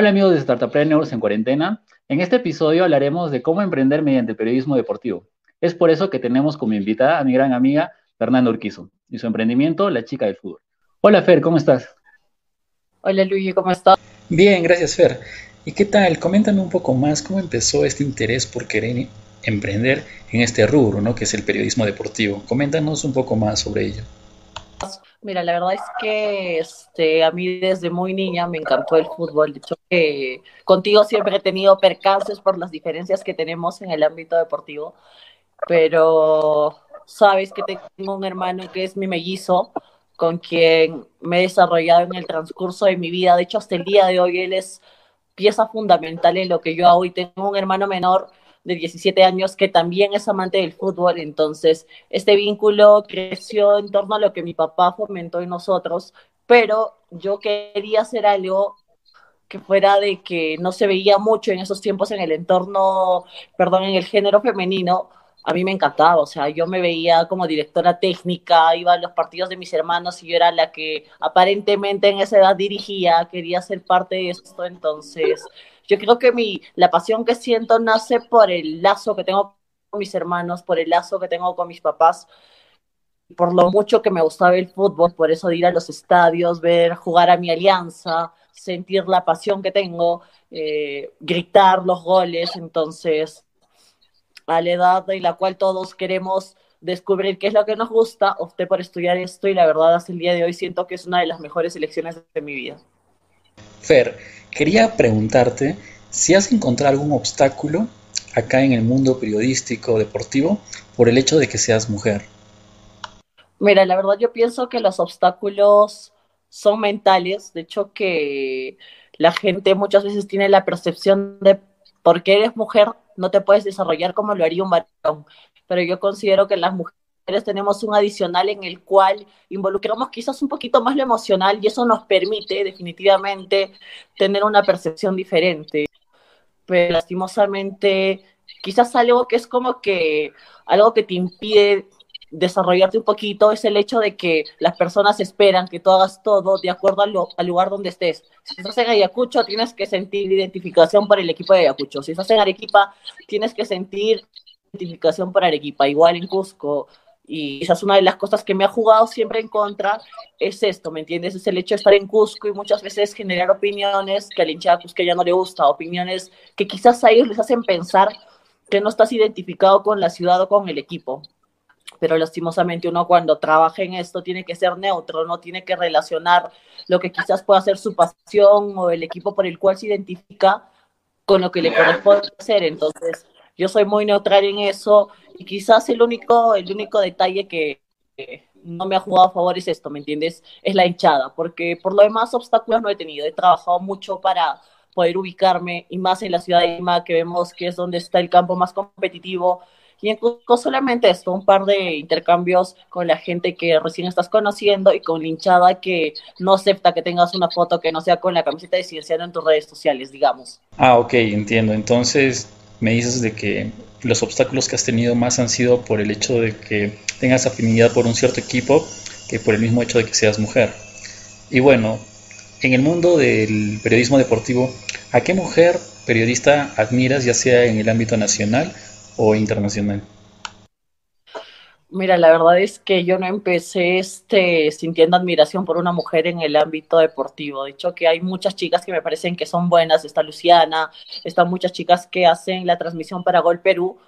Hola amigos de Startupreneurs en cuarentena. En este episodio hablaremos de cómo emprender mediante periodismo deportivo. Es por eso que tenemos como invitada a mi gran amiga Fernanda Urquizo y su emprendimiento La Chica del Fútbol. Hola Fer, ¿cómo estás? Hola Luigi, ¿cómo estás? Bien, gracias Fer. ¿Y qué tal? Coméntame un poco más cómo empezó este interés por querer emprender en este rubro, ¿no? Que es el periodismo deportivo. Coméntanos un poco más sobre ello. Mira, la verdad es que este, a mí desde muy niña me encantó el fútbol. De hecho, que contigo siempre he tenido percances por las diferencias que tenemos en el ámbito deportivo, pero sabes que tengo un hermano que es mi mellizo, con quien me he desarrollado en el transcurso de mi vida. De hecho, hasta el día de hoy él es pieza fundamental en lo que yo hago y tengo un hermano menor de 17 años que también es amante del fútbol, entonces este vínculo creció en torno a lo que mi papá fomentó en nosotros, pero yo quería hacer algo que fuera de que no se veía mucho en esos tiempos en el entorno, perdón, en el género femenino, a mí me encantaba, o sea, yo me veía como directora técnica, iba a los partidos de mis hermanos y yo era la que aparentemente en esa edad dirigía, quería ser parte de esto, entonces yo creo que mi, la pasión que siento nace por el lazo que tengo con mis hermanos, por el lazo que tengo con mis papás, por lo mucho que me gustaba el fútbol, por eso de ir a los estadios, ver jugar a mi alianza, sentir la pasión que tengo, eh, gritar los goles, entonces a la edad en la cual todos queremos descubrir qué es lo que nos gusta, opté por estudiar esto y la verdad hasta el día de hoy siento que es una de las mejores elecciones de mi vida. Fer, quería preguntarte si has encontrado algún obstáculo acá en el mundo periodístico deportivo por el hecho de que seas mujer. Mira, la verdad yo pienso que los obstáculos son mentales, de hecho que la gente muchas veces tiene la percepción de porque eres mujer no te puedes desarrollar como lo haría un varón, pero yo considero que las mujeres tenemos un adicional en el cual involucramos quizás un poquito más lo emocional y eso nos permite definitivamente tener una percepción diferente. Pero lastimosamente, quizás algo que es como que algo que te impide desarrollarte un poquito es el hecho de que las personas esperan que tú hagas todo de acuerdo al, lugar donde estés. Si estás en Ayacucho, tienes que sentir identificación por el equipo de Ayacucho. Si estás en Arequipa, tienes que sentir identificación por Arequipa. Igual en Cusco, y esa es una de las cosas que me ha jugado siempre en contra, es esto, ¿me entiendes? Es el hecho de estar en Cusco y muchas veces generar opiniones que al hinchada ya no le gusta, opiniones que quizás a ellos les hacen pensar que no estás identificado con la ciudad o con el equipo. Pero lastimosamente uno cuando trabaja en esto tiene que ser neutro, no tiene que relacionar lo que quizás pueda ser su pasión o el equipo por el cual se identifica con lo que le corresponde hacer. Entonces, yo soy muy neutral en eso y quizás el único, el único detalle que no me ha jugado a favor es esto, ¿me entiendes? Es la hinchada, porque por lo demás obstáculos no he tenido. He trabajado mucho para poder ubicarme y más en la ciudad de Lima, que vemos que es donde está el campo más competitivo. Y en solamente esto, un par de intercambios con la gente que recién estás conociendo y con la hinchada que no acepta que tengas una foto que no sea con la camiseta de Cienciano en tus redes sociales, digamos. Ah, ok, entiendo. Entonces, me dices de que los obstáculos que has tenido más han sido por el hecho de que tengas afinidad por un cierto equipo que por el mismo hecho de que seas mujer. Y bueno, en el mundo del periodismo deportivo, ¿a qué mujer periodista admiras, ya sea en el ámbito nacional o internacional? Mira, la verdad es que yo no empecé este, sintiendo admiración por una mujer en el ámbito deportivo. De hecho, que hay muchas chicas que me parecen que son buenas. Está Luciana, están muchas chicas que hacen la transmisión para Gol Perú,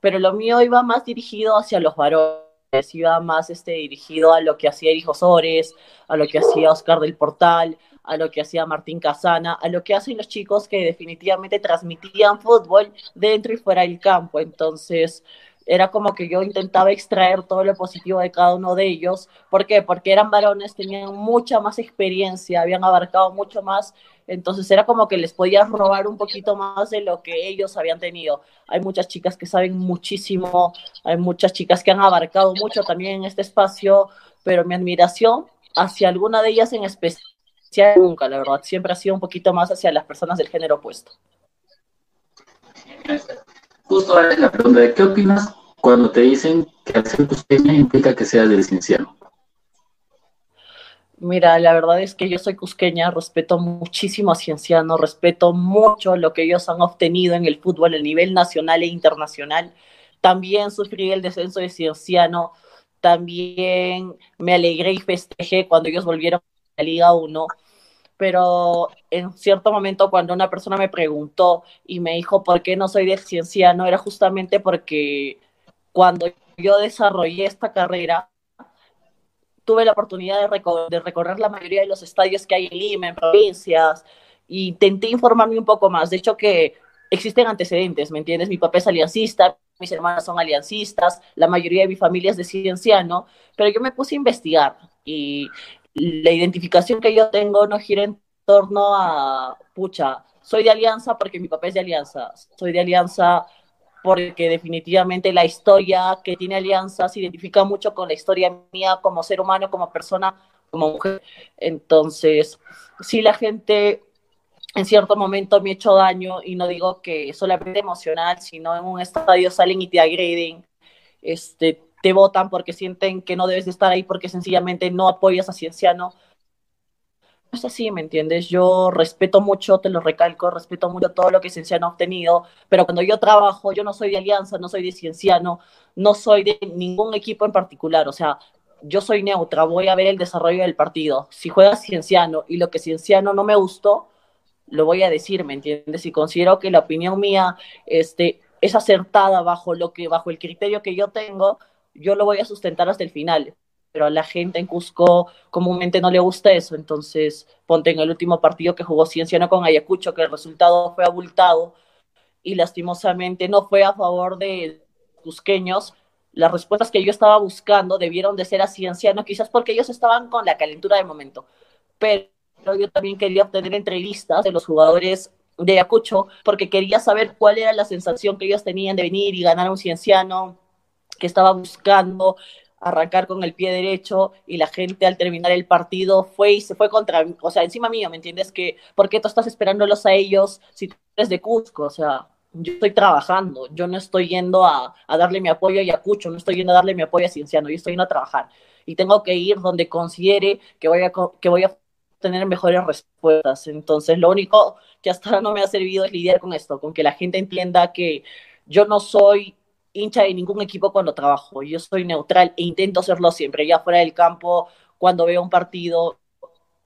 pero lo mío iba más dirigido hacia los varones, iba más este, dirigido a lo que hacía Erijo Sores, a lo que hacía Oscar del Portal, a lo que hacía Martín Casana, a lo que hacen los chicos que definitivamente transmitían fútbol dentro y fuera del campo. Entonces, era como que yo intentaba extraer todo lo positivo de cada uno de ellos. ¿Por qué? Porque eran varones, tenían mucha más experiencia, habían abarcado mucho más, entonces era como que les podías robar un poquito más de lo que ellos habían tenido. Hay muchas chicas que saben muchísimo, hay muchas chicas que han abarcado mucho también en este espacio, pero mi admiración hacia alguna de ellas en especial nunca, la verdad, siempre ha sido un poquito más hacia las personas del género opuesto. Justo la pregunta de qué opinas cuando te dicen que hacer justicia implica que seas del cienciano? Mira, la verdad es que yo soy cusqueña, respeto muchísimo a Cienciano, respeto mucho lo que ellos han obtenido en el fútbol a nivel nacional e internacional. También sufrí el descenso de Cienciano, también me alegré y festejé cuando ellos volvieron a la Liga 1, pero en cierto momento cuando una persona me preguntó y me dijo por qué no soy de Cienciano, era justamente porque cuando yo desarrollé esta carrera, tuve la oportunidad de, de recorrer la mayoría de los estadios que hay en Lima, en provincias, y intenté informarme un poco más. De hecho, que existen antecedentes, ¿me entiendes? Mi papá es aliancista, mis hermanas son aliancistas, la mayoría de mi familia es de cienciano, pero yo me puse a investigar y la identificación que yo tengo no gira en torno a, pucha, soy de alianza porque mi papá es de alianza, soy de alianza porque definitivamente la historia que tiene alianza se identifica mucho con la historia mía como ser humano, como persona, como mujer. Entonces, si la gente en cierto momento me ha hecho daño y no digo que solamente emocional, sino en un estadio salen y te agreden, este, te votan porque sienten que no debes de estar ahí porque sencillamente no apoyas a Cienciano. No es así, ¿me entiendes? Yo respeto mucho, te lo recalco, respeto mucho todo lo que Cienciano ha obtenido, pero cuando yo trabajo, yo no soy de Alianza, no soy de Cienciano, no soy de ningún equipo en particular, o sea, yo soy neutra, voy a ver el desarrollo del partido. Si juega Cienciano y lo que Cienciano no me gustó, lo voy a decir, ¿me entiendes? Si considero que la opinión mía este, es acertada bajo, lo que, bajo el criterio que yo tengo, yo lo voy a sustentar hasta el final. Pero a la gente en Cusco comúnmente no le gusta eso. Entonces, ponte en el último partido que jugó Cienciano con Ayacucho, que el resultado fue abultado y lastimosamente no fue a favor de cusqueños. Las respuestas que yo estaba buscando debieron de ser a Cienciano, quizás porque ellos estaban con la calentura del momento. Pero yo también quería obtener entrevistas de los jugadores de Ayacucho porque quería saber cuál era la sensación que ellos tenían de venir y ganar a un cienciano que estaba buscando arrancar con el pie derecho y la gente al terminar el partido fue y se fue contra, o sea, encima mío, ¿me entiendes? Que, ¿por qué tú estás esperándolos a ellos si tú eres de Cusco? O sea, yo estoy trabajando, yo no estoy yendo a, a darle mi apoyo a Ayacucho, no estoy yendo a darle mi apoyo a Cienciano, yo estoy yendo a trabajar y tengo que ir donde considere que voy a, que voy a tener mejores respuestas. Entonces, lo único que hasta ahora no me ha servido es lidiar con esto, con que la gente entienda que yo no soy hincha de ningún equipo cuando trabajo, yo soy neutral e intento serlo siempre, ya fuera del campo, cuando veo un partido,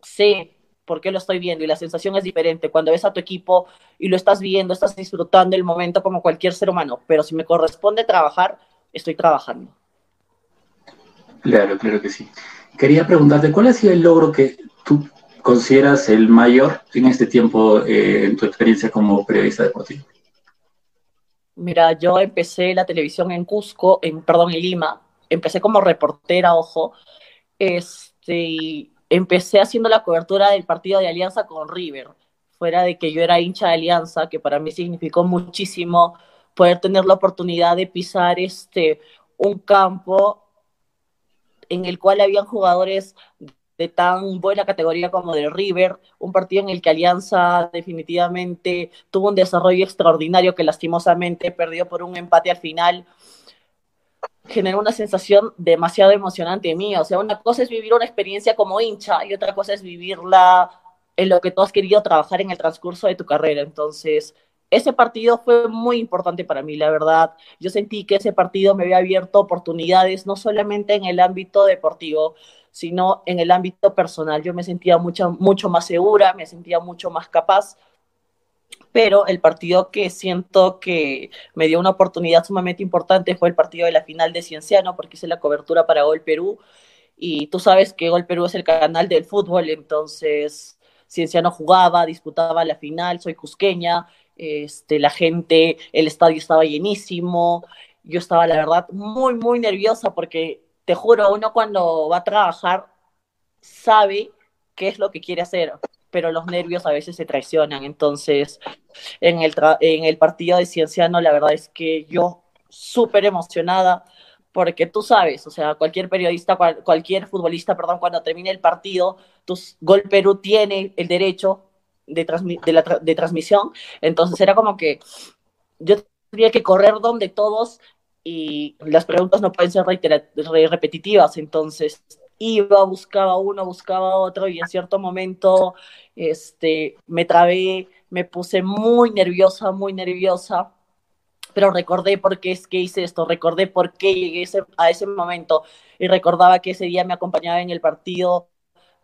sé por qué lo estoy viendo y la sensación es diferente. Cuando ves a tu equipo y lo estás viendo, estás disfrutando el momento como cualquier ser humano, pero si me corresponde trabajar, estoy trabajando. Claro, claro que sí. Quería preguntarte, ¿cuál ha sido el logro que tú consideras el mayor en este tiempo eh, en tu experiencia como periodista deportivo? Mira, yo empecé la televisión en Cusco, en, perdón, en Lima. Empecé como reportera, ojo. Este, empecé haciendo la cobertura del partido de Alianza con River. Fuera de que yo era hincha de Alianza, que para mí significó muchísimo poder tener la oportunidad de pisar este, un campo en el cual habían jugadores de tan buena categoría como de River, un partido en el que Alianza definitivamente tuvo un desarrollo extraordinario que lastimosamente perdió por un empate al final, generó una sensación demasiado emocionante en. O sea, una cosa es vivir una experiencia como hincha y otra cosa es vivirla en lo que tú has querido trabajar en el transcurso de tu carrera. Entonces, ese partido fue muy importante para mí, la verdad. Yo sentí que ese partido me había abierto oportunidades, no solamente en el ámbito deportivo, sino en el ámbito personal. Yo me sentía mucho, mucho más segura, me sentía mucho más capaz, pero el partido que siento que me dio una oportunidad sumamente importante fue el partido de la final de Cienciano, porque hice la cobertura para Gol Perú, y tú sabes que Gol Perú es el canal del fútbol, entonces Cienciano jugaba, disputaba la final, soy cusqueña, este, la gente, el estadio estaba llenísimo, yo estaba la verdad muy, muy nerviosa porque te juro, uno cuando va a trabajar sabe qué es lo que quiere hacer, pero los nervios a veces se traicionan. Entonces, en el, en el partido de Cienciano, la verdad es que yo súper emocionada, porque tú sabes, o sea, cualquier periodista, cualquier futbolista, perdón, cuando termine el partido, tu Gol Perú tiene el derecho de, de, la de transmisión, entonces era como que yo tenía que correr donde todos y las preguntas no pueden ser repetitivas, entonces iba, buscaba uno, buscaba otro y en cierto momento este, me trabé, me puse muy nerviosa, muy nerviosa, pero recordé por qué es que hice esto, recordé por qué llegué a ese momento y recordaba que ese día me acompañaba en el partido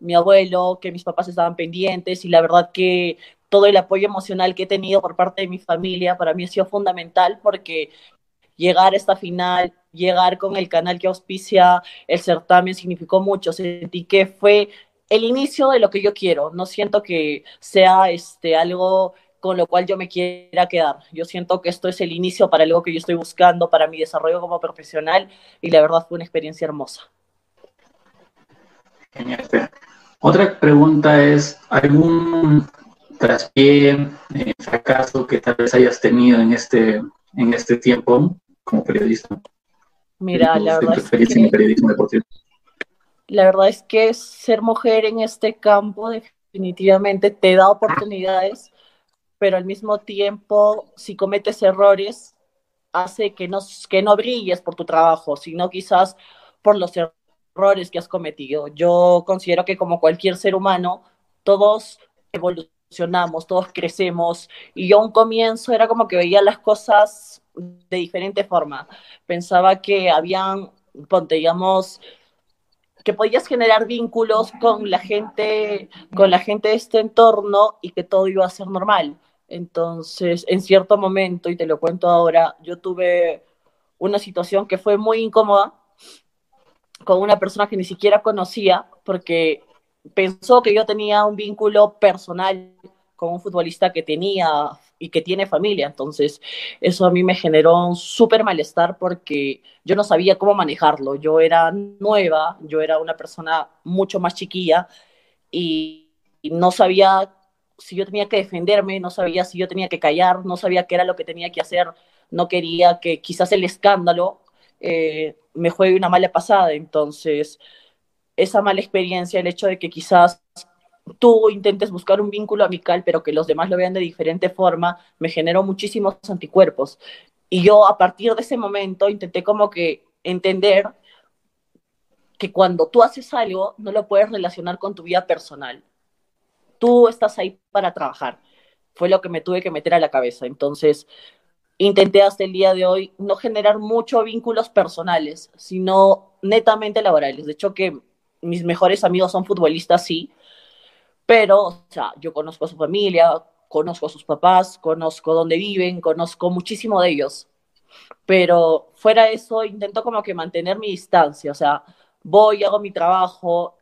mi abuelo, que mis papás estaban pendientes y la verdad que todo el apoyo emocional que he tenido por parte de mi familia para mí ha sido fundamental porque llegar a esta final, llegar con el canal que auspicia el certamen significó mucho. Sentí que fue el inicio de lo que yo quiero. No siento que sea este, algo con lo cual yo me quiera quedar. Yo siento que esto es el inicio para algo que yo estoy buscando, para mi desarrollo como profesional y la verdad fue una experiencia hermosa. Genial. Otra pregunta es, ¿algún traspié, eh, fracaso que tal vez hayas tenido en este, en este tiempo como periodista? Mira, la verdad, es que, la verdad es que ser mujer en este campo definitivamente te da oportunidades, pero al mismo tiempo, si cometes errores, hace que no, que no brilles por tu trabajo, sino quizás por los errores que has cometido. Yo considero que como cualquier ser humano, todos evolucionamos, todos crecemos, y yo a un comienzo era como que veía las cosas de diferente forma. Pensaba que habían, ponte, digamos, que podías generar vínculos con la gente, con la gente de este entorno y que todo iba a ser normal. Entonces, en cierto momento, y te lo cuento ahora, yo tuve una situación que fue muy incómoda con una persona que ni siquiera conocía porque pensó que yo tenía un vínculo personal con un futbolista que tenía y que tiene familia. Entonces, eso a mí me generó un súper malestar porque yo no sabía cómo manejarlo. Yo era nueva, yo era una persona mucho más chiquilla y, no sabía si yo tenía que defenderme, no sabía si yo tenía que callar, no sabía qué era lo que tenía que hacer, no quería que quizás el escándalo eh, me juegue una mala pasada. Entonces, esa mala experiencia, el hecho de que quizás tú intentes buscar un vínculo amical, pero que los demás lo vean de diferente forma, me generó muchísimos anticuerpos. Y yo a partir de ese momento intenté como que entender que cuando tú haces algo, no lo puedes relacionar con tu vida personal. Tú estás ahí para trabajar. Fue lo que me tuve que meter a la cabeza. Entonces, intenté hasta el día de hoy no generar muchos vínculos personales, sino netamente laborales. De hecho, que mis mejores amigos son futbolistas, sí, pero, o sea, yo conozco a su familia, conozco a sus papás, conozco dónde viven, conozco muchísimo de ellos. Pero fuera de eso, intento como que mantener mi distancia, o sea, voy, hago mi trabajo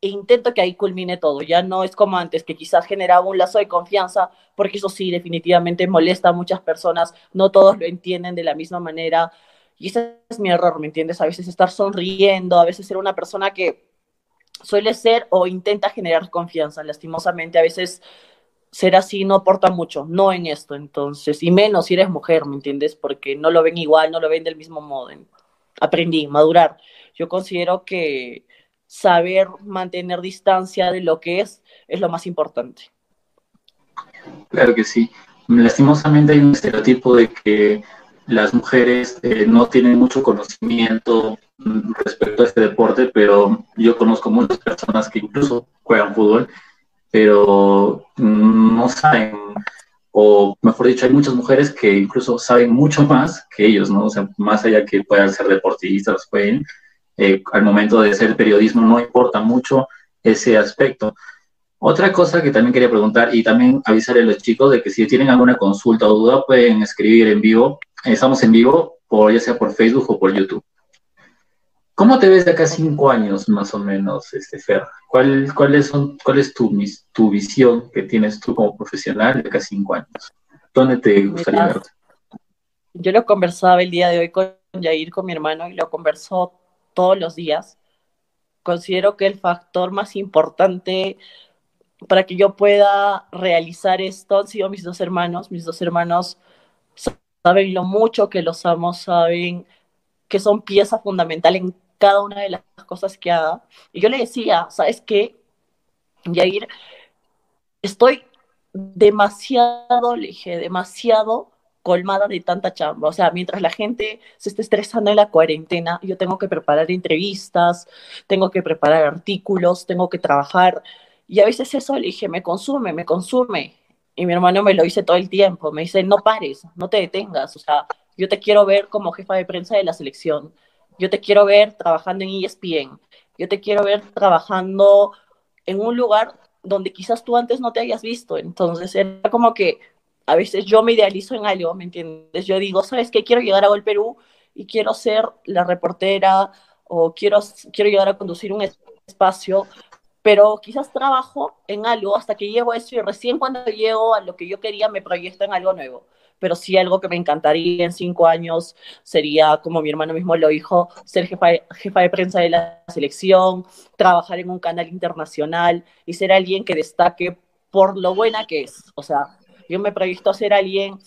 e intento que ahí culmine todo. Ya no es como antes, que quizás generaba un lazo de confianza, porque eso sí, definitivamente molesta a muchas personas, no todos lo entienden de la misma manera. Y ese es mi error, ¿me entiendes? A veces estar sonriendo, a veces ser una persona que suele ser o intenta generar confianza. Lastimosamente, a veces ser así no aporta mucho, no en esto, entonces, y menos si eres mujer, ¿me entiendes? Porque no lo ven igual, no lo ven del mismo modo. Aprendí, madurar. Yo considero que saber mantener distancia de lo que es es lo más importante. Claro que sí. Lastimosamente hay un estereotipo de que las mujeres eh, no tienen mucho conocimiento respecto a este deporte, pero yo conozco muchas personas que incluso juegan fútbol, pero no saben, o mejor dicho, hay muchas mujeres que incluso saben mucho más que ellos, ¿no? O sea, más allá que puedan ser deportistas, pueden, eh, al momento de ser periodismo no importa mucho ese aspecto. Otra cosa que también quería preguntar y también avisarle a los chicos de que si tienen alguna consulta o duda pueden escribir en vivo Estamos en vivo, por, ya sea por Facebook o por YouTube. ¿Cómo te ves de acá cinco años, más o menos, este, Fer? ¿Cuál, cuál, son, cuál es tu, tu visión que tienes tú como profesional de acá cinco años? ¿Dónde te gustaría verte? Yo lo conversaba el día de hoy con Jair, con mi hermano, y lo conversó todos los días. Considero que el factor más importante para que yo pueda realizar esto han sido mis dos hermanos. Mis dos hermanos saben lo mucho que los amo, saben que son pieza fundamental en cada una de las cosas que haga. Y yo le decía, ¿sabes qué? Yair, estoy demasiado, le dije, demasiado colmada de tanta chamba. O sea, mientras la gente se está estresando en la cuarentena, yo tengo que preparar entrevistas, tengo que preparar artículos, tengo que trabajar. Y a veces eso le dije, me consume, me consume. Y mi hermano me lo dice todo el tiempo, me dice, no pares, no te detengas. O sea, yo te quiero ver como jefa de prensa de la selección. Yo te quiero ver trabajando en ESPN. Yo te quiero ver trabajando en un lugar donde quizás tú antes no te hayas visto. Entonces era como que a veces yo me idealizo en algo, ¿me entiendes? Yo digo, ¿sabes qué? Quiero llegar a Gol Perú y quiero ser la reportera o quiero, quiero llegar a conducir un espacio, pero quizás trabajo en algo hasta que llego a eso y recién cuando llego a lo que yo quería me proyecto en algo nuevo. Pero sí algo que me encantaría en cinco años sería, como mi hermano mismo lo dijo, ser jefa jefa de prensa de la selección, trabajar en un canal internacional y ser alguien que destaque por lo buena que es. O sea, yo me previsto ser alguien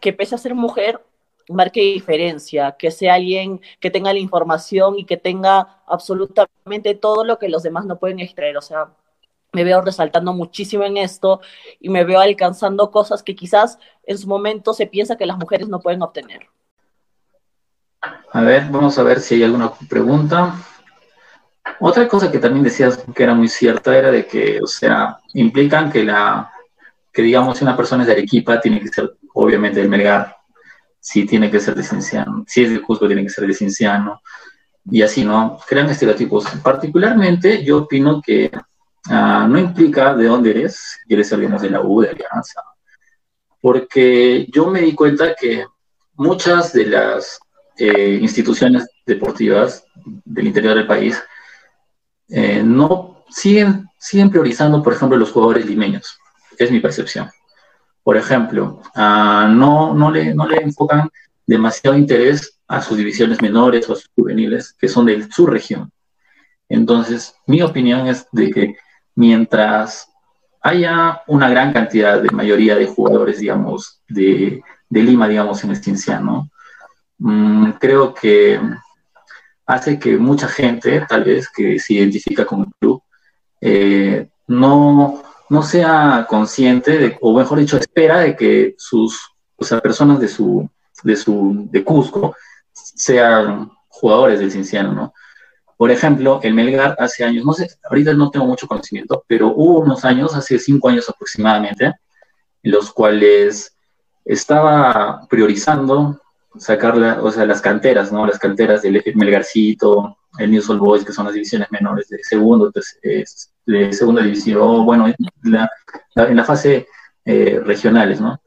que pese a ser mujer, marque diferencia, que sea alguien que tenga la información y que tenga absolutamente todo lo que los demás no pueden extraer. O sea, me veo resaltando muchísimo en esto y me veo alcanzando cosas que quizás en su momento se piensa que las mujeres no pueden obtener. A ver, vamos a ver si hay alguna pregunta. Otra cosa que también decías que era muy cierta era de que, o sea, implican que la digamos si una persona es de Arequipa, tiene que ser obviamente del Melgar, si tiene que ser de Cienciano, si es de Cusco, tiene que ser de Cienciano, y así, ¿no? Crean estereotipos. Particularmente, yo opino que uh, no implica de dónde eres, quieres ser, digamos, de la U, de Alianza, porque yo me di cuenta que muchas de las eh, instituciones deportivas del interior del país eh, no siguen, siguen priorizando, por ejemplo, los jugadores limeños es mi percepción. Por ejemplo, uh, no, no, le, no le enfocan demasiado interés a sus divisiones menores o a sus juveniles, que son de su región. Entonces, mi opinión es de que mientras haya una gran cantidad de mayoría de jugadores, digamos, de, de Lima, digamos, en el Cienciano, mmm, creo que hace que mucha gente, tal vez, que se identifica con el club, eh, no, no sea consciente, de, o mejor dicho, espera de que sus, personas de su, de su, de Cusco sean jugadores del Cinciano, ¿no? Por ejemplo, el Melgar hace años, no sé, ahorita no tengo mucho conocimiento, pero hubo unos años, hace cinco años aproximadamente, en los cuales estaba priorizando sacar o sea, las canteras, ¿no? Las canteras del Melgarcito, el News All Boys, que son las divisiones menores de segundo, de segunda división, bueno, en la fase eh, regionales, ¿no?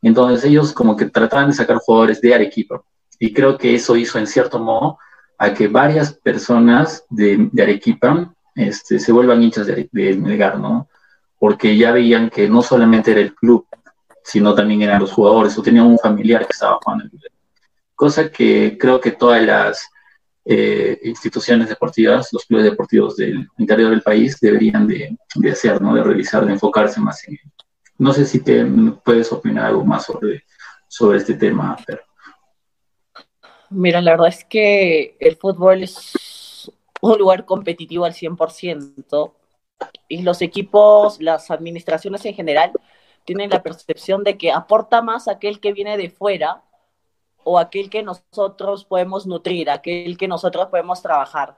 Entonces ellos como que trataban de sacar jugadores de Arequipa. Y creo que eso hizo en cierto modo a que varias personas de, Arequipa este, se vuelvan hinchas de, Melgar, ¿no? Porque ya veían que no solamente era el club, sino también eran los jugadores, o tenían un familiar que estaba jugando en cosa que creo que todas las eh, instituciones deportivas, los clubes deportivos del interior del país deberían de, hacer, ¿no? de revisar, de enfocarse más en ello. No sé si te puedes opinar algo más sobre, sobre este tema, pero... Mira, la verdad es que el fútbol es un lugar competitivo al 100% y los equipos, las administraciones en general, tienen la percepción de que aporta más aquel que viene de fuera o aquel que nosotros podemos nutrir, aquel que nosotros podemos trabajar.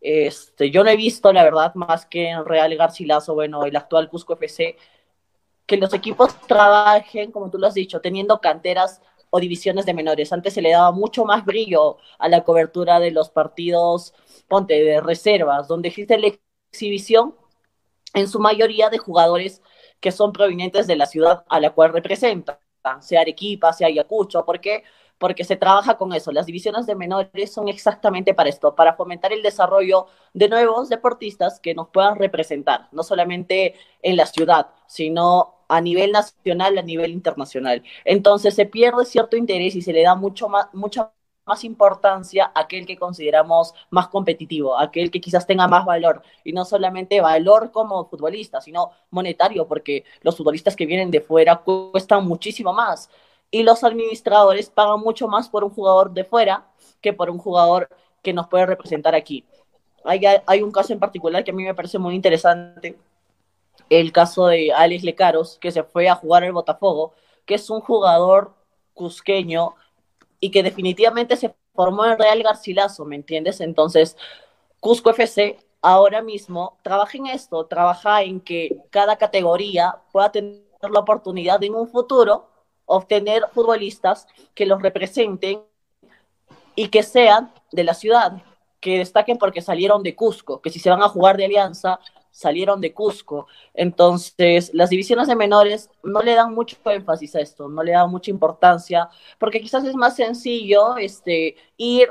Este, yo no he visto, la verdad, más que en Real Garcilaso, bueno, el actual Cusco FC, que los equipos trabajen, como tú lo has dicho, teniendo canteras o divisiones de menores. Antes se le daba mucho más brillo a la cobertura de los partidos, ponte, de reservas, donde existe la exhibición en su mayoría de jugadores que son provenientes de la ciudad a la cual representan, sea Arequipa, sea Ayacucho, porque porque se trabaja con eso. Las divisiones de menores son exactamente para esto, para fomentar el desarrollo de nuevos deportistas que nos puedan representar, no solamente en la ciudad, sino a nivel nacional, a nivel internacional. Entonces se pierde cierto interés y se le da mucho más, mucha más importancia a aquel que consideramos más competitivo, aquel que quizás tenga más valor, y no solamente valor como futbolista, sino monetario, porque los futbolistas que vienen de fuera cuestan muchísimo más y los administradores pagan mucho más por un jugador de fuera que por un jugador que nos puede representar aquí. Hay, hay un caso en particular que a mí me parece muy interesante, el caso de Alex Lecaros, que se fue a jugar al Botafogo, que es un jugador cusqueño y que definitivamente se formó en Real Garcilaso, ¿me entiendes? Entonces, Cusco FC ahora mismo trabaja en esto, trabaja en que cada categoría pueda tener la oportunidad en un futuro obtener futbolistas que los representen y que sean de la ciudad, que destaquen porque salieron de Cusco, que si se van a jugar de alianza, salieron de Cusco. Entonces, las divisiones de menores no le dan mucho énfasis a esto, no le dan mucha importancia, porque quizás es más sencillo este, ir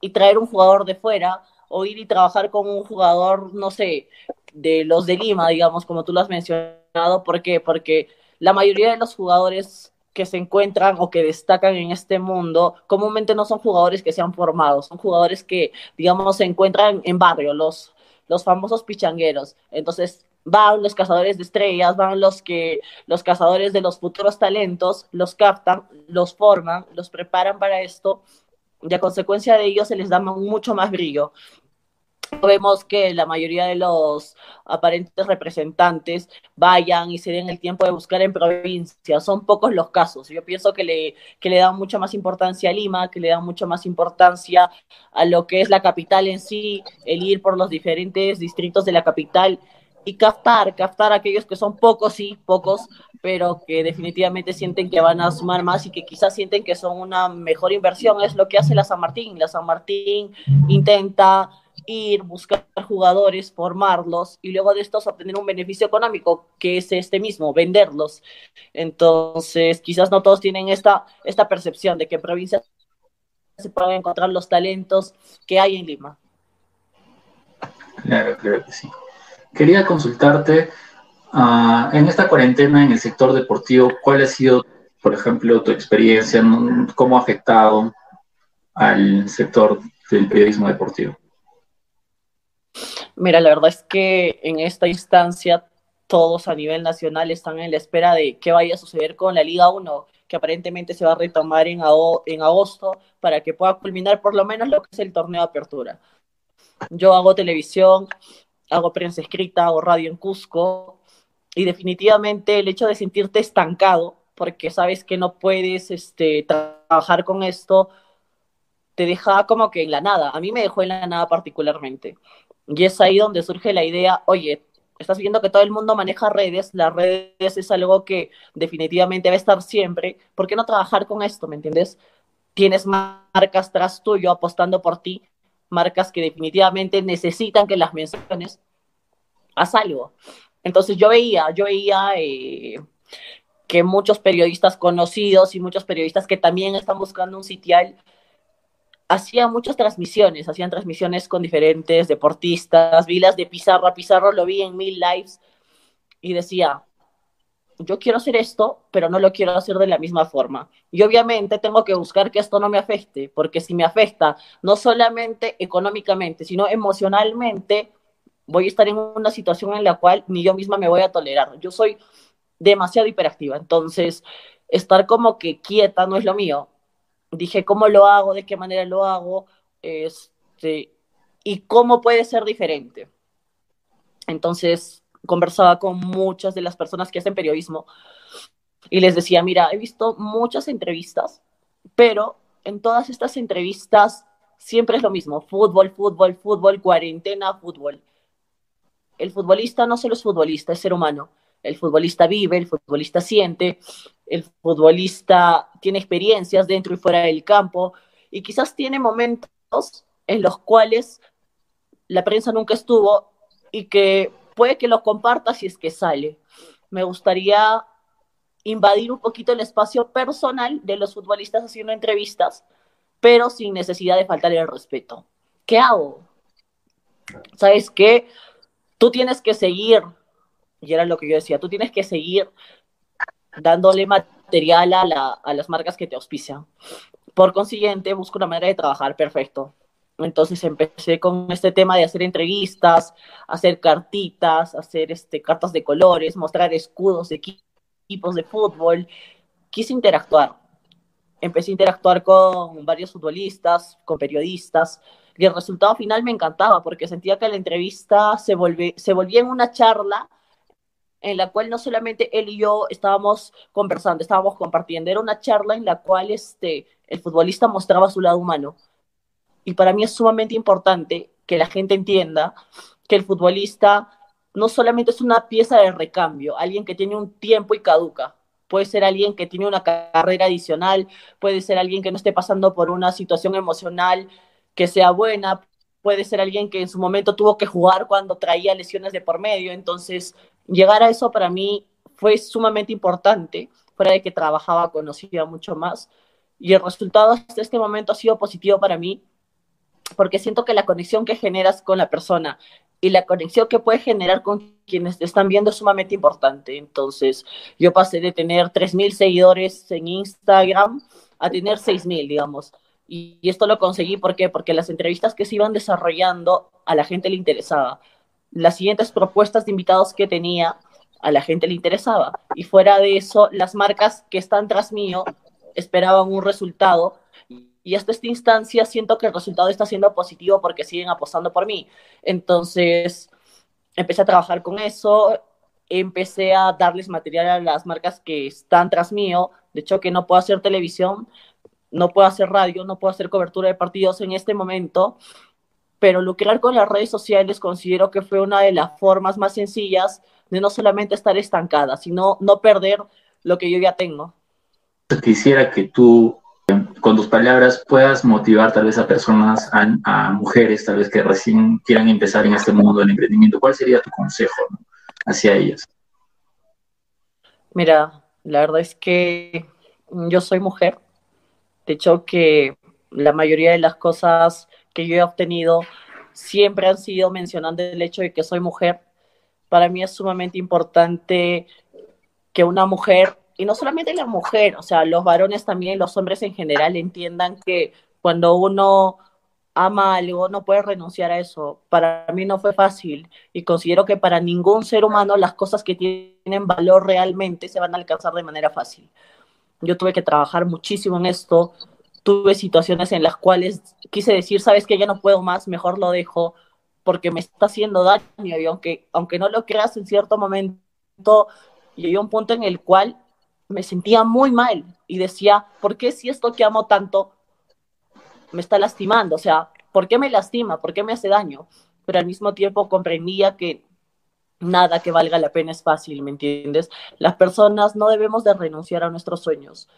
y traer un jugador de fuera o ir y trabajar con un jugador, no sé, de los de Lima, digamos, como tú lo has mencionado. ¿Por qué? Porque la mayoría de los jugadores que se encuentran o que destacan en este mundo comúnmente no son jugadores que se han formado, son jugadores que, digamos, se encuentran en barrio, los, los famosos pichangueros. Entonces, van los cazadores de estrellas, van los que los cazadores de los futuros talentos, los captan, los forman, los preparan para esto y a consecuencia de ello se les da mucho más brillo. Vemos que la mayoría de los aparentes representantes vayan y se den el tiempo de buscar en provincia. Son pocos los casos. Yo pienso que le, que le dan mucha más importancia a Lima, que le dan mucha más importancia a lo que es la capital en sí, el ir por los diferentes distritos de la capital y captar, captar aquellos que son pocos, sí, pocos, pero que definitivamente sienten que van a sumar más y que quizás sienten que son una mejor inversión. Es lo que hace la San Martín. La San Martín intenta ir, buscar jugadores, formarlos y luego de estos obtener un beneficio económico, que es este mismo, venderlos. Entonces, quizás no todos tienen esta, esta percepción de que en provincia se pueden encontrar los talentos que hay en Lima. Claro, creo que sí. Quería consultarte, uh, en esta cuarentena en el sector deportivo, ¿cuál ha sido, por ejemplo, tu experiencia? ¿Cómo ha afectado al sector del periodismo deportivo? Mira, la verdad es que en esta instancia todos a nivel nacional están en la espera de qué vaya a suceder con la Liga 1, que aparentemente se va a retomar en, agosto para que pueda culminar por lo menos lo que es el torneo de apertura. Yo hago televisión, hago prensa escrita, hago radio en Cusco, y definitivamente el hecho de sentirte estancado, porque sabes que no puedes este, trabajar con esto, te deja como que en la nada. A mí me dejó en la nada particularmente. Y es ahí donde surge la idea, oye, estás viendo que todo el mundo maneja redes, las redes es algo que definitivamente va a estar siempre, ¿por qué no trabajar con esto, me entiendes? Tienes marcas tras tuyo apostando por ti, marcas que definitivamente necesitan que las menciones, haz algo. Entonces yo veía, yo veía eh, que muchos periodistas conocidos y muchos periodistas que también están buscando un sitial hacían muchas transmisiones, hacían transmisiones con diferentes deportistas, vi las de Pizarro, Pizarro lo vi en mil lives y decía, yo quiero hacer esto, pero no lo quiero hacer de la misma forma. Y obviamente tengo que buscar que esto no me afecte, porque si me afecta no solamente económicamente, sino emocionalmente, voy a estar en una situación en la cual ni yo misma me voy a tolerar. Yo soy demasiado hiperactiva, entonces estar como que quieta no es lo mío. Dije, ¿cómo lo hago? ¿De qué manera lo hago? Este, y cómo puede ser diferente. Entonces, conversaba con muchas de las personas que hacen periodismo y les decía, mira, he visto muchas entrevistas, pero en todas estas entrevistas siempre es lo mismo, fútbol, fútbol, fútbol, cuarentena, fútbol. El futbolista no solo es futbolista, es ser humano. El futbolista vive, el futbolista siente, el futbolista tiene experiencias dentro y fuera del campo y quizás tiene momentos en los cuales la prensa nunca estuvo y que puede que lo comparta si es que sale. Me gustaría invadir un poquito el espacio personal de los futbolistas haciendo entrevistas, pero sin necesidad de faltar el respeto. ¿Qué hago? ¿Sabes qué? Tú tienes que seguir, y era lo que yo decía, tú tienes que seguir dándole material a, las marcas que te auspician. Por consiguiente, busco una manera de trabajar perfecto. Entonces empecé con este tema de hacer entrevistas, hacer cartitas, hacer este, cartas de colores, mostrar escudos de equipos de fútbol. Quise interactuar. Empecé a interactuar con varios futbolistas, con periodistas, y el resultado final me encantaba porque sentía que la entrevista se volvía en una charla en la cual no solamente él y yo estábamos conversando, estábamos compartiendo, era una charla en la cual este, el futbolista mostraba su lado humano. Y para mí es sumamente importante que la gente entienda que el futbolista no solamente es una pieza de recambio, alguien que tiene un tiempo y caduca. Puede ser alguien que tiene una carrera adicional, puede ser alguien que no esté pasando por una situación emocional que sea buena, puede ser alguien que en su momento tuvo que jugar cuando traía lesiones de por medio. Entonces, llegar a eso para mí fue sumamente importante, fuera de que trabajaba, conocía mucho más. Y el resultado hasta este momento ha sido positivo para mí, porque siento que la conexión que generas con la persona y la conexión que puedes generar con quienes te están viendo es sumamente importante. Entonces, yo pasé de tener 3.000 seguidores en Instagram a tener 6.000, digamos. Y, esto lo conseguí ¿por qué? porque las entrevistas que se iban desarrollando a la gente le interesaba. Las siguientes propuestas de invitados que tenía a la gente le interesaba. Y fuera de eso, las marcas que están tras mío esperaban un resultado y hasta esta instancia siento que el resultado está siendo positivo porque siguen apostando por mí. Entonces, empecé a trabajar con eso, empecé a darles material a las marcas que están tras mío. De hecho, que no puedo hacer televisión, no puedo hacer radio, no puedo hacer cobertura de partidos en este momento, pero lucrar con las redes sociales considero que fue una de las formas más sencillas de no solamente estar estancada, sino no perder lo que yo ya tengo. Quisiera que tú con tus palabras puedas motivar tal vez a personas, a, mujeres tal vez que recién quieran empezar en este mundo del emprendimiento, ¿cuál sería tu consejo hacia ellas? Mira, la verdad es que yo soy mujer. De hecho, que la mayoría de las cosas que yo he obtenido siempre han sido mencionando el hecho de que soy mujer. Para mí es sumamente importante que una mujer y no solamente la mujer, o sea, los varones también, los hombres en general entiendan que cuando uno ama algo no puede renunciar a eso. Para mí no fue fácil y considero que para ningún ser humano las cosas que tienen valor realmente se van a alcanzar de manera fácil. Yo tuve que trabajar muchísimo en esto, tuve situaciones en las cuales quise decir, sabes que ya no puedo más, mejor lo dejo porque me está haciendo daño y aunque, aunque no lo creas en cierto momento, llegué a un punto en el cual me sentía muy mal y decía, ¿por qué si esto que amo tanto me está lastimando? O sea, ¿por qué me lastima? ¿Por qué me hace daño? Pero al mismo tiempo comprendía que nada que valga la pena es fácil, ¿me entiendes? Las personas no debemos de renunciar a nuestros sueños.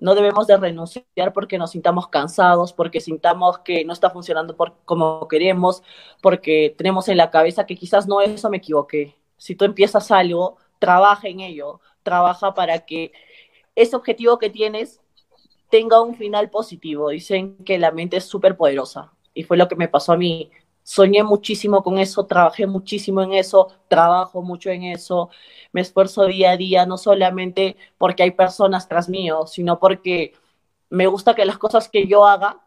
No debemos de renunciar porque nos sintamos cansados, porque sintamos que no está funcionando por, como queremos, porque tenemos en la cabeza que quizás no eso me equivoqué. Si tú empiezas algo, trabaja en ello, trabaja para que ese objetivo que tienes tenga un final positivo. Dicen que la mente es súper poderosa y fue lo que me pasó a mí. Soñé muchísimo con eso, trabajé muchísimo en eso, trabajo mucho en eso, me esfuerzo día a día, no solamente porque hay personas tras mío, sino porque me gusta que las cosas que yo haga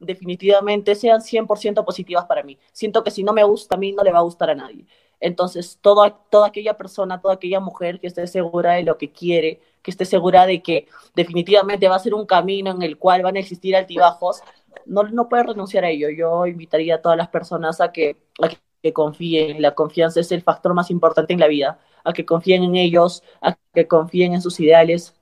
definitivamente sean 100% positivas para mí. Siento que si no me gusta a mí, no le va a gustar a nadie. Entonces, toda, toda aquella persona, toda aquella mujer que esté segura de lo que quiere, que esté segura de que definitivamente va a ser un camino en el cual van a existir altibajos, no, no puede renunciar a ello. Yo invitaría a todas las personas a que, a que confíen. La confianza es el factor más importante en la vida. A que confíen en ellos, a que confíen en sus ideales,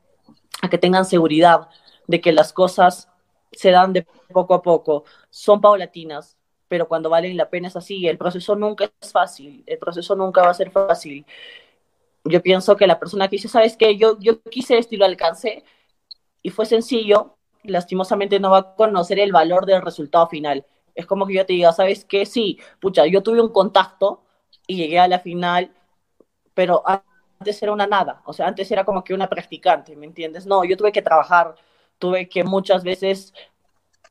a que tengan seguridad de que las cosas se dan de poco a poco, son paulatinas, pero cuando valen la pena es así. El proceso nunca es fácil, el proceso nunca va a ser fácil. Yo pienso que la persona que dice, ¿sabes qué? Yo, yo quise esto y lo alcancé y fue sencillo, lastimosamente no va a conocer el valor del resultado final. Es como que yo te diga, ¿sabes qué? Sí, pucha, yo tuve un contacto y llegué a la final, pero antes era una nada, o sea, antes era como que una practicante, ¿me entiendes? No, yo tuve que trabajar, tuve que muchas veces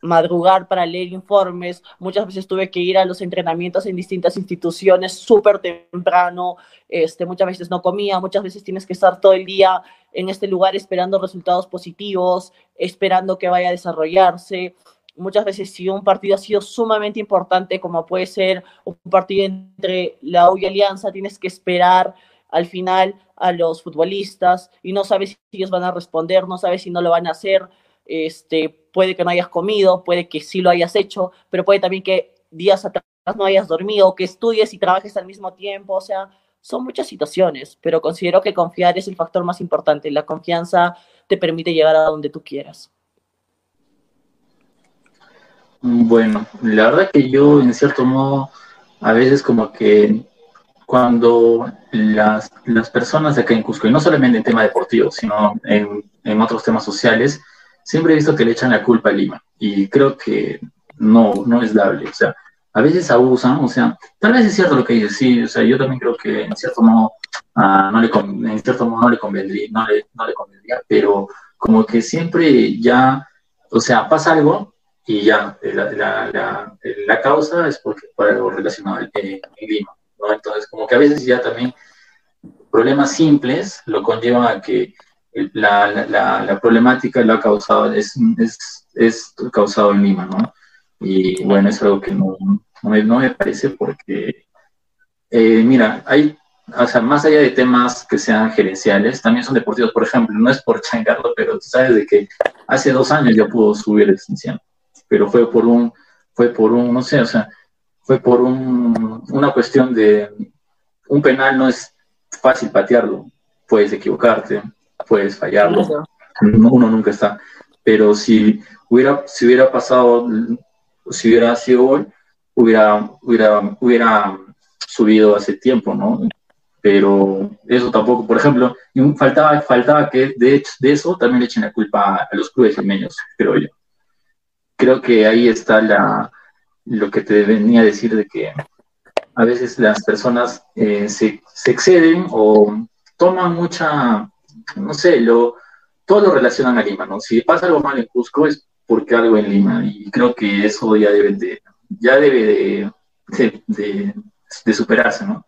madrugar para leer informes, muchas veces tuve que ir a los entrenamientos en distintas instituciones súper temprano, este, muchas veces no comía, muchas veces tienes que estar todo el día en este lugar esperando resultados positivos, esperando que vaya a desarrollarse. Muchas veces si un partido ha sido sumamente importante, como puede ser un partido entre la U y Alianza, tienes que esperar al final a los futbolistas y no sabes si ellos van a responder, no sabes si no lo van a hacer este, puede que no hayas comido, puede que sí lo hayas hecho, pero puede también que días atrás no hayas dormido, que estudies y trabajes al mismo tiempo, o sea, son muchas situaciones, pero considero que confiar es el factor más importante. La confianza te permite llegar a donde tú quieras. Bueno, la verdad que yo en cierto modo a veces como que cuando las, las personas acá en Cusco, y no solamente en tema deportivo, sino en, en otros temas sociales, siempre he visto que le echan la culpa a Lima y creo que no, no es dable. O sea, a veces abusan, o sea, tal vez es cierto lo que dices, sí, o sea, yo también creo que en cierto modo, uh, no, le en cierto modo no le convendría, no le, no le convendría, pero como que siempre ya, o sea, pasa algo y ya, la, la, la, causa es porque por algo relacionado al eh, Lima, ¿no? Entonces, como que a veces ya también problemas simples lo conllevan a que la, la, la problemática lo ha causado, es, es, es causado en Lima, ¿no? Y bueno, es algo que no, no, me, parece porque, eh, mira, hay, o sea, más allá de temas que sean gerenciales, también son deportivos. Por ejemplo, no es por changarlo, pero tú sabes de que hace dos años ya pudo subir el extensión, pero fue por un, fue por un, no sé, o sea, fue por un, una cuestión de, un penal no es fácil patearlo, puedes equivocarte, puedes fallarlo, uno nunca está, pero si hubiera, si hubiera pasado si hubiera sido hoy, hubiera, hubiera, hubiera subido hace tiempo, ¿no? Pero eso tampoco, por ejemplo, faltaba, faltaba que de, de eso también le echen la culpa a los clubes gemeños, creo yo. Creo que ahí está la, lo que te venía a decir de que a veces las personas eh, se, se, exceden o toman mucha, no sé, lo, todo lo relacionan a Lima, ¿no? Si pasa algo mal en Cusco es porque algo en Lima. Y creo que eso ya debe de, ya debe de, de, superarse, ¿no?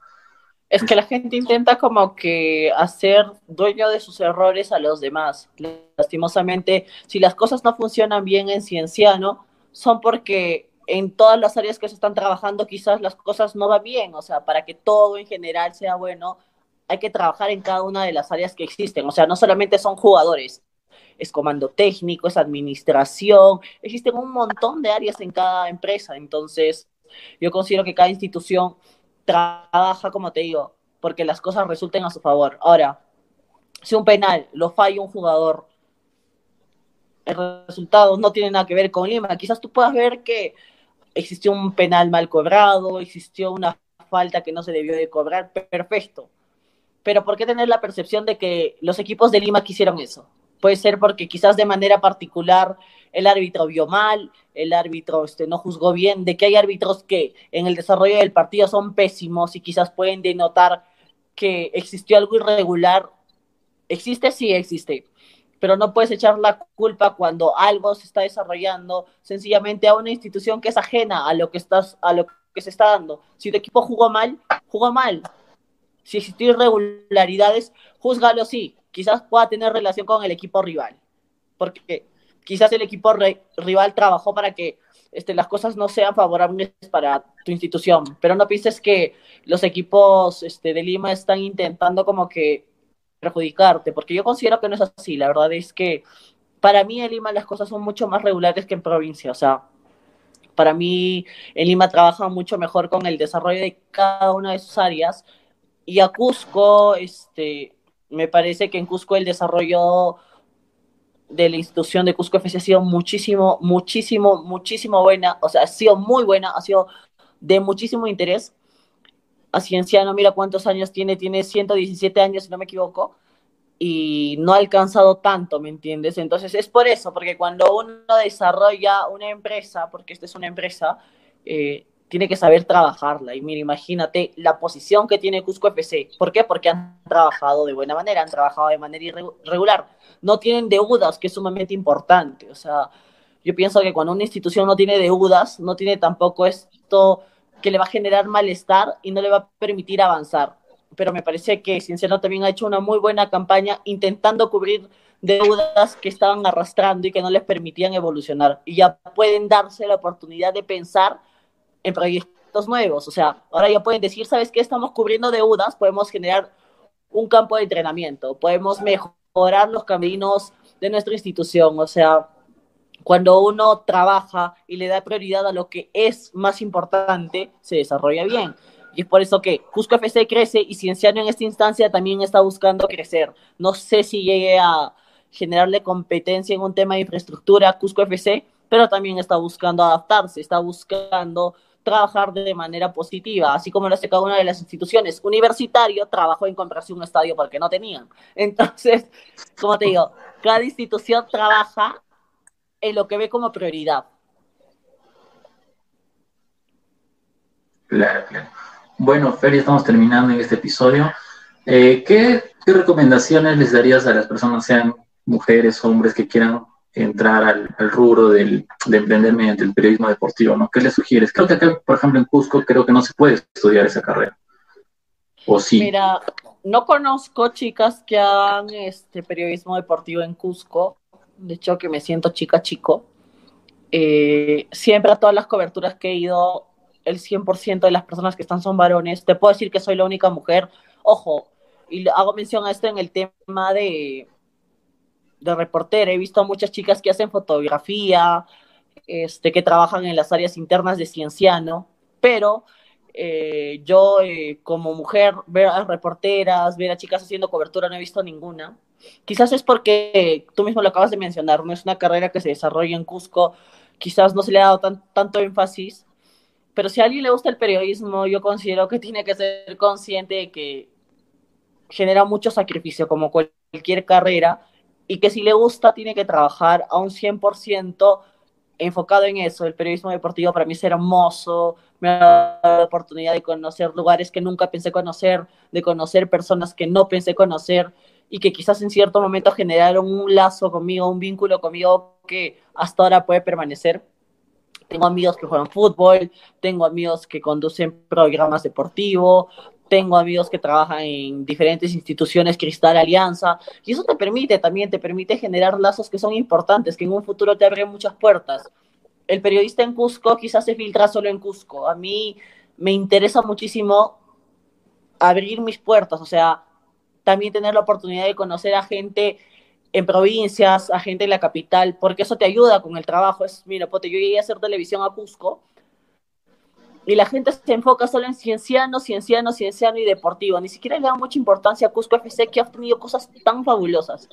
Es que la gente intenta como que hacer dueño de sus errores a los demás. Lastimosamente, si las cosas no funcionan bien en Cienciano, son porque en todas las áreas que se están trabajando quizás las cosas no van bien. O sea, para que todo en general sea bueno, hay que trabajar en cada una de las áreas que existen. O sea, no solamente son jugadores, es comando técnico, es administración, existen un montón de áreas en cada empresa, entonces yo considero que cada institución trabaja, como te digo, porque las cosas resulten a su favor. Ahora, si un penal lo falla un jugador, el resultado no tiene nada que ver con Lima. Quizás tú puedas ver que existió un penal mal cobrado, existió una falta que no se debió de cobrar, perfecto. Pero ¿por qué tener la percepción de que los equipos de Lima quisieron eso? Puede ser porque quizás de manera particular el árbitro vio mal, el árbitro este, no juzgó bien, de que hay árbitros que en el desarrollo del partido son pésimos y quizás pueden denotar que existió algo irregular. Existe, sí existe, pero no puedes echar la culpa cuando algo se está desarrollando sencillamente a una institución que es ajena a lo que estás, a lo que se está dando. Si tu equipo jugó mal, jugó mal. Si existió irregularidades, júzgalo sí, quizás pueda tener relación con el equipo rival, porque quizás el equipo rival trabajó para que este, las cosas no sean favorables para tu institución, pero no pienses que los equipos este, de Lima están intentando como que perjudicarte, porque yo considero que no es así, la verdad es que para mí en Lima las cosas son mucho más regulares que en provincia, o sea, para mí en Lima trabaja mucho mejor con el desarrollo de cada una de sus áreas y a Cusco, este, me parece que en Cusco el desarrollo de la institución de Cusco FC ha sido muchísimo, muchísimo, muchísimo buena, o sea, ha sido muy buena, ha sido de muchísimo interés. A Cienciano, mira cuántos años tiene, tiene 117 años, si no me equivoco, y no ha alcanzado tanto, ¿me entiendes? Entonces es por eso, porque cuando uno desarrolla una empresa, porque esta es una empresa, eh, tiene que saber trabajarla. Y mira, imagínate la posición que tiene Cusco FC. ¿Por qué? Porque han trabajado de buena manera, han trabajado de manera irregular. No tienen deudas, que es sumamente importante. O sea, yo pienso que cuando una institución no tiene deudas, no tiene tampoco esto que le va a generar malestar y no le va a permitir avanzar. Pero me parece que Cienciano también ha hecho una muy buena campaña intentando cubrir deudas que estaban arrastrando y que no les permitían evolucionar. Y ya pueden darse la oportunidad de pensar en proyectos nuevos. O sea, ahora ya pueden decir, ¿sabes qué? Estamos cubriendo deudas, podemos generar un campo de entrenamiento, podemos mejorar los caminos de nuestra institución. O sea, cuando uno trabaja y le da prioridad a lo que es más importante, se desarrolla bien. Y es por eso que Cusco FC crece y Cienciano en esta instancia también está buscando crecer. No sé si llegue a generarle competencia en un tema de infraestructura a Cusco FC, pero también está buscando adaptarse, está buscando trabajar de manera positiva, así como lo hace cada una de las instituciones. Universitario trabajó en comprarse un estadio porque no tenían. Entonces, como te digo, cada institución trabaja en lo que ve como prioridad. Claro, claro. Bueno, Fer, estamos terminando en este episodio. Eh, ¿qué, ¿qué, recomendaciones les darías a las personas, sean mujeres, hombres, que quieran entrar al, rubro del, de emprender mediante el periodismo deportivo, ¿no? ¿Qué les sugieres? Creo que acá, por ejemplo, en Cusco, creo que no se puede estudiar esa carrera. ¿O sí? Mira, no conozco chicas que hagan este periodismo deportivo en Cusco. De hecho, que me siento chica chico. Eh, siempre a todas las coberturas que he ido, el 100% de las personas que están son varones. Te puedo decir que soy la única mujer. Ojo, y hago mención a esto en el tema de, de reportera, he visto a muchas chicas que hacen fotografía, este, que trabajan en las áreas internas de Cienciano, pero eh, yo eh, como mujer, ver a reporteras, ver a chicas haciendo cobertura, no he visto ninguna. Quizás es porque tú mismo lo acabas de mencionar, no es una carrera que se desarrolla en Cusco, quizás no se le ha dado tanto énfasis, pero si a alguien le gusta el periodismo, yo considero que tiene que ser consciente de que genera mucho sacrificio, como cualquier carrera, y que si le gusta tiene que trabajar a un 100% enfocado en eso. El periodismo deportivo para mí es hermoso, me ha dado la oportunidad de conocer lugares que nunca pensé conocer, de conocer personas que no pensé conocer y que quizás en cierto momento generaron un lazo conmigo, un vínculo conmigo que hasta ahora puede permanecer. Tengo amigos que juegan fútbol, tengo amigos que conducen programas deportivos, tengo amigos que trabajan en diferentes instituciones, Cristal Alianza, y eso te permite también, te permite generar lazos que son importantes, que en un futuro te abren muchas puertas. El periodista en Cusco quizás se filtra solo en Cusco. A mí me interesa muchísimo abrir mis puertas, o sea, también tener la oportunidad de conocer a gente en provincias, a gente en la capital, porque eso te ayuda con el trabajo. Es, mira, pote, yo llegué a hacer televisión a Cusco y la gente se enfoca solo en cienciano, cienciano, cienciano y deportivo. Ni siquiera le da mucha importancia a Cusco FC que ha tenido cosas tan fabulosas.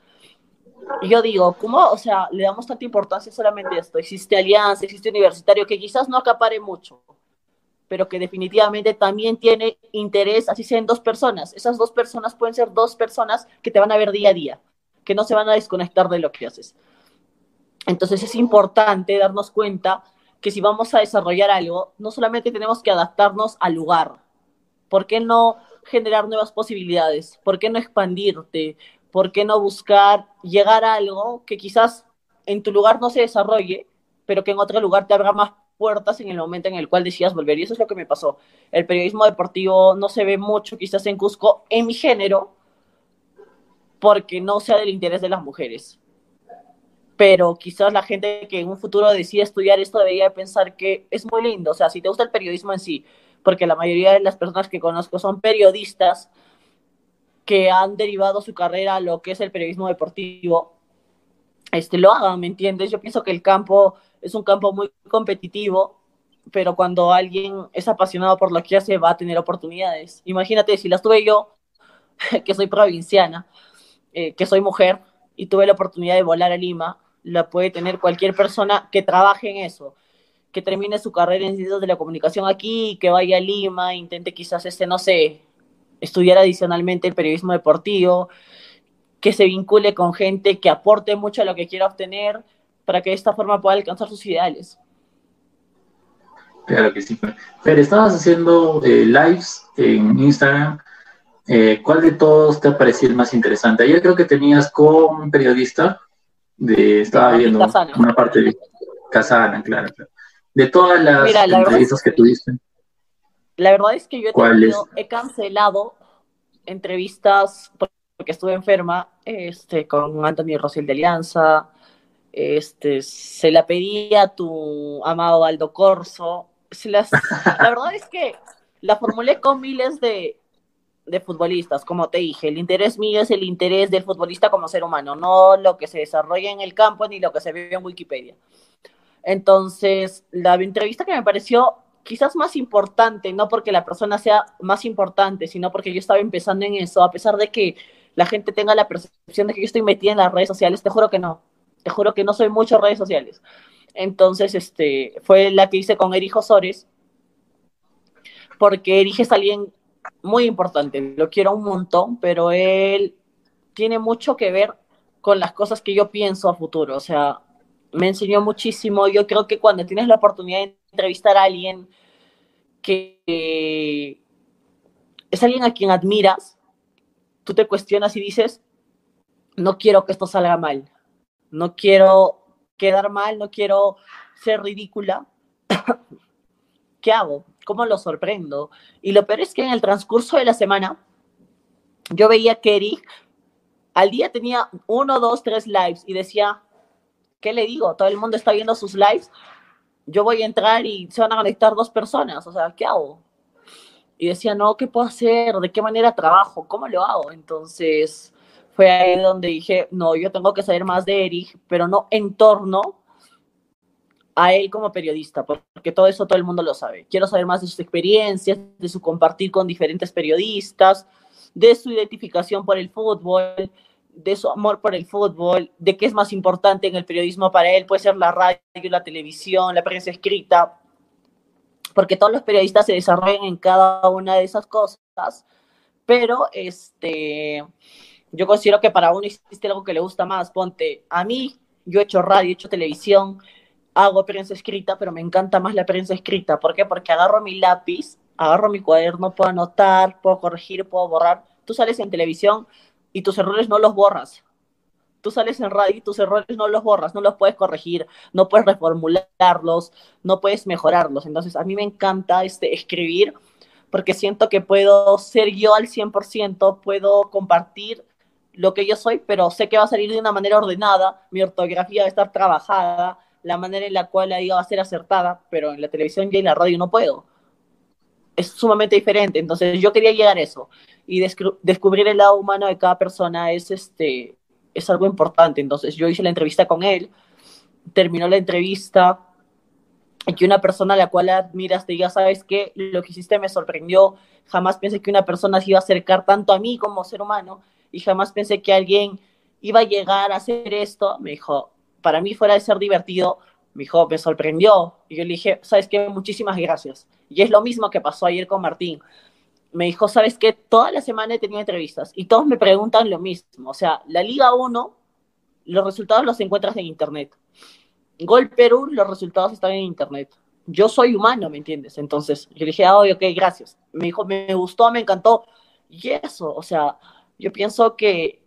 Y yo digo, ¿cómo? O sea, le damos tanta importancia solamente a esto. Existe alianza, existe universitario, que quizás no acapare mucho, pero que definitivamente también tiene interés, así sean dos personas. Esas dos personas pueden ser dos personas que te van a ver día a día, que no se van a desconectar de lo que haces. Entonces es importante darnos cuenta que si vamos a desarrollar algo, no solamente tenemos que adaptarnos al lugar. ¿Por qué no generar nuevas posibilidades? ¿Por qué no expandirte? ¿Por qué no buscar llegar a algo que quizás en tu lugar no se desarrolle, pero que en otro lugar te abra más puertas en el momento en el cual decidas volver? Y eso es lo que me pasó. El periodismo deportivo no se ve mucho quizás en Cusco, en mi género, porque no sea del interés de las mujeres pero quizás la gente que en un futuro decida estudiar esto debería pensar que es muy lindo, o sea, si te gusta el periodismo en sí, porque la mayoría de las personas que conozco son periodistas que han derivado su carrera a lo que es el periodismo deportivo, este, lo hagan, ¿me entiendes? Yo pienso que el campo es un campo muy competitivo, pero cuando alguien es apasionado por lo que hace va a tener oportunidades. Imagínate, si las tuve yo, que soy provinciana, eh, que soy mujer, y tuve la oportunidad de volar a Lima, la puede tener cualquier persona que trabaje en eso, que termine su carrera en ciencias de la comunicación aquí, que vaya a Lima, intente quizás, este, no sé, estudiar adicionalmente el periodismo deportivo, que se vincule con gente que aporte mucho a lo que quiera obtener para que de esta forma pueda alcanzar sus ideales. Claro que sí. Pero estabas haciendo eh, lives en Instagram. Eh, ¿Cuál de todos te ha parecido el más interesante? Ayer creo que tenías con un periodista de, estaba viendo una parte de Casana, claro, De todas las entrevistas que tuviste. La verdad es que yo he, cancelado entrevistas porque estuve enferma este, con Anthony Rosil de Alianza. Este, se la pedí a tu amado Aldo Corso. la verdad es que la formulé con miles de, de futbolistas, como te dije, el interés mío es el interés del futbolista como ser humano, no lo que se desarrolla en el campo ni lo que se ve en Wikipedia. Entonces, la entrevista que me pareció quizás más importante, no porque la persona sea más importante, sino porque yo estaba empezando en eso, a pesar de que la gente tenga la percepción de que yo estoy metida en las redes sociales, te juro que no, te juro que no soy mucho redes sociales. Entonces, este, fue la que hice con Erich Osores, porque Erich es alguien muy importante, lo quiero un montón, pero él tiene mucho que ver con las cosas que yo pienso a futuro, o sea, me enseñó muchísimo, yo creo que cuando tienes la oportunidad de entrevistar a alguien que es alguien a quien admiras, tú te cuestionas y dices, no quiero que esto salga mal, no quiero quedar mal, no quiero ser ridícula. ¿Qué hago? ¿Cómo lo sorprendo? Y lo peor es que en el transcurso de la semana, yo veía que Eric al día tenía uno, dos, tres lives y decía, ¿qué le digo? Todo el mundo está viendo sus lives. Yo voy a entrar y se van a conectar dos personas. O sea, ¿qué hago? Y decía, no, ¿qué puedo hacer? ¿De qué manera trabajo? ¿Cómo lo hago? Entonces fue ahí donde dije, no, yo tengo que saber más de Eric, pero no en torno a él como periodista, porque todo eso todo el mundo lo sabe. Quiero saber más de sus experiencias, de su compartir con diferentes periodistas, de su identificación por el fútbol, de su amor por el fútbol, de qué es más importante en el periodismo para él, puede ser la radio, la televisión, la prensa escrita, porque todos los periodistas se desarrollan en cada una de esas cosas, pero este, yo considero que para uno existe algo que le gusta más, ponte, a mí, yo he hecho radio, he hecho televisión, hago prensa escrita, pero me encanta más la prensa escrita, ¿por qué? Porque agarro mi lápiz, agarro mi cuaderno, puedo anotar, puedo corregir, puedo borrar, tú sales en televisión, y tus errores no los borras. Tú sales en radio y tus errores no los borras, no los puedes corregir, no puedes reformularlos, no puedes mejorarlos. Entonces, a mí me encanta este, escribir porque siento que puedo ser yo al 100%, puedo compartir lo que yo soy, pero sé que va a salir de una manera ordenada, mi ortografía va a estar trabajada, la manera en la cual la diga va a ser acertada, pero en la televisión y en la radio no puedo. Es sumamente diferente, entonces yo quería llegar a eso y descubrir el lado humano de cada persona es, este, es algo importante. Entonces yo hice la entrevista con él, terminó la entrevista y que una persona a la cual admiras te diga, sabes qué, lo que hiciste me sorprendió, jamás pensé que una persona se iba a acercar tanto a mí como ser humano y jamás pensé que alguien iba a llegar a hacer esto. Me dijo, para mí fuera de ser divertido, me dijo, me sorprendió. Y yo le dije, sabes qué, muchísimas gracias. Y es lo mismo que pasó ayer con Martín me dijo, ¿sabes qué? Toda la semana he tenido entrevistas y todos me preguntan lo mismo. O sea, la Liga 1, los resultados los encuentras en Internet. Gol Perú, los resultados están en Internet. Yo soy humano, ¿me entiendes? Entonces, yo le dije, ah, ok, gracias. Me dijo, me gustó, me encantó. Y eso, o sea, yo pienso que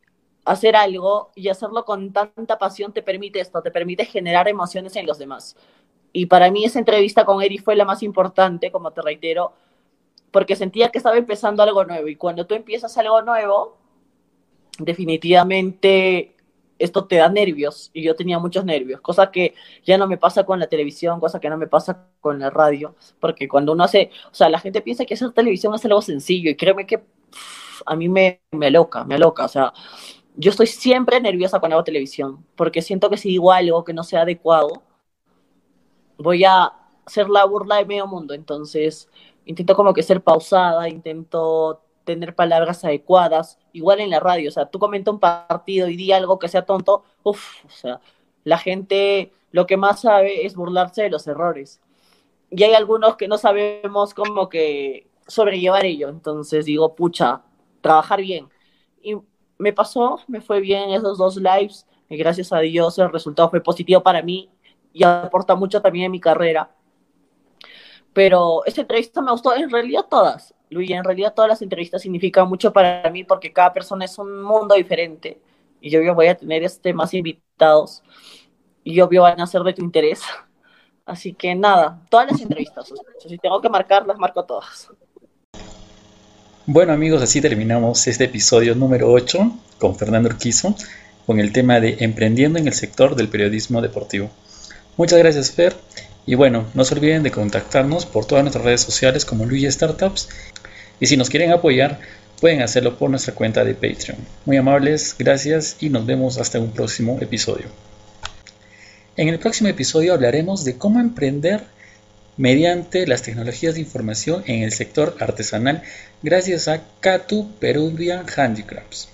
hacer algo y hacerlo con tanta pasión te permite esto, te permite generar emociones en los demás. Y para mí esa entrevista con Eri fue la más importante, como te reitero, porque sentía que estaba empezando algo nuevo y cuando tú empiezas algo nuevo, definitivamente esto te da nervios y yo tenía muchos nervios, cosa que ya no me pasa con la televisión, cosa que no me pasa con la radio, porque cuando uno hace, o sea, la gente piensa que hacer televisión es algo sencillo y créeme que a mí me, me loca, me loca, o sea, yo estoy siempre nerviosa cuando hago televisión, porque siento que si digo algo que no sea adecuado, voy a hacer la burla de medio mundo, entonces intento como que ser pausada, intento tener palabras adecuadas, igual en la radio, o sea, tú comenta un partido y di algo que sea tonto, uff, o sea, la gente lo que más sabe es burlarse de los errores. Y hay algunos que no sabemos como que sobrellevar ello, entonces digo, pucha, trabajar bien. Y me pasó, me fue bien esos dos lives, y gracias a Dios el resultado fue positivo para mí y aporta mucho también en mi carrera pero esta entrevista me gustó, en realidad todas, Luis, en realidad todas las entrevistas significan mucho para mí porque cada persona es un mundo diferente y yo voy a tener este, más invitados y obvio van a ser de tu interés. Así que nada, todas las entrevistas, si tengo que marcar, las marco todas. Bueno amigos, así terminamos este episodio número 8 con Fernando Urquizo con el tema de emprendiendo en el sector del periodismo deportivo. Muchas gracias Fer y bueno, no se olviden de contactarnos por todas nuestras redes sociales como Luigi Startups. Y si nos quieren apoyar, pueden hacerlo por nuestra cuenta de Patreon. Muy amables, gracias y nos vemos hasta un próximo episodio. En el próximo episodio hablaremos de cómo emprender mediante las tecnologías de información en el sector artesanal gracias a Catu Peruvian Handicrafts.